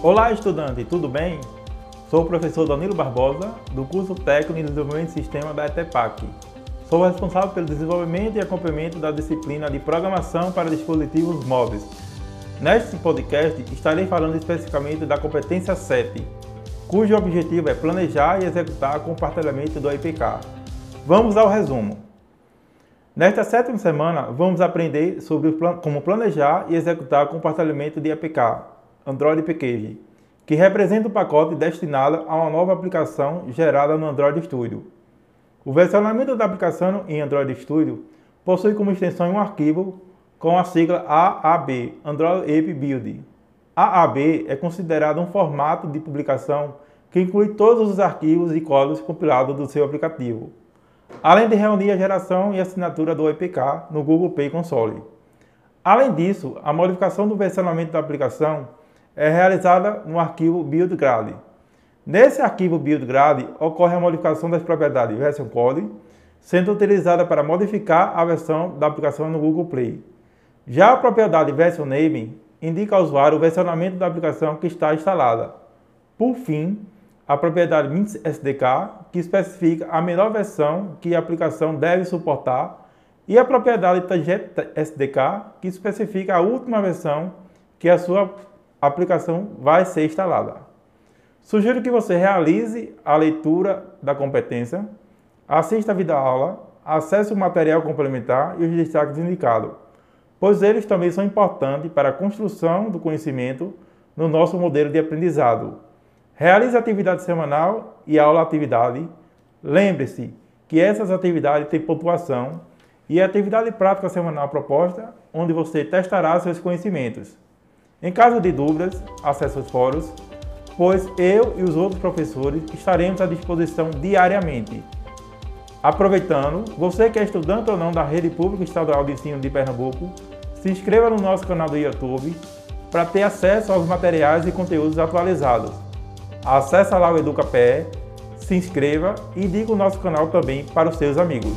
Olá, estudante, tudo bem? Sou o professor Danilo Barbosa, do curso Técnico em Desenvolvimento de Sistema da ETEPAC. Sou responsável pelo desenvolvimento e acompanhamento da disciplina de Programação para Dispositivos Móveis. Neste podcast, estarei falando especificamente da competência 7, cujo objetivo é planejar e executar o compartilhamento do IPK. Vamos ao resumo. Nesta sétima semana, vamos aprender sobre como planejar e executar o compartilhamento de APK, Android Package, que representa o pacote destinado a uma nova aplicação gerada no Android Studio. O versionamento da aplicação em Android Studio possui como extensão um arquivo com a sigla AAB, Android App Build. AAB é considerado um formato de publicação que inclui todos os arquivos e códigos compilados do seu aplicativo além de reunir a geração e assinatura do EPK no Google Play Console. Além disso, a modificação do versionamento da aplicação é realizada no arquivo BuildGrad. Nesse arquivo BuildGrad ocorre a modificação das propriedades version code, sendo utilizada para modificar a versão da aplicação no Google Play. Já a propriedade version name indica ao usuário o versionamento da aplicação que está instalada. Por fim, a propriedade Mint SDK, que especifica a menor versão que a aplicação deve suportar, e a propriedade Tangent SDK, que especifica a última versão que a sua aplicação vai ser instalada. Sugiro que você realize a leitura da competência, assista a videoaula, acesse o material complementar e os destaques indicados, pois eles também são importantes para a construção do conhecimento no nosso modelo de aprendizado Realize a atividade semanal e aula atividade. Lembre-se que essas atividades têm pontuação e a atividade prática semanal proposta, onde você testará seus conhecimentos. Em caso de dúvidas, acesse os fóruns, pois eu e os outros professores estaremos à disposição diariamente. Aproveitando, você que é estudante ou não da Rede Pública Estadual de Ensino de Pernambuco, se inscreva no nosso canal do YouTube para ter acesso aos materiais e conteúdos atualizados. Acesse lá o EducaPE, se inscreva e indique o nosso canal também para os seus amigos.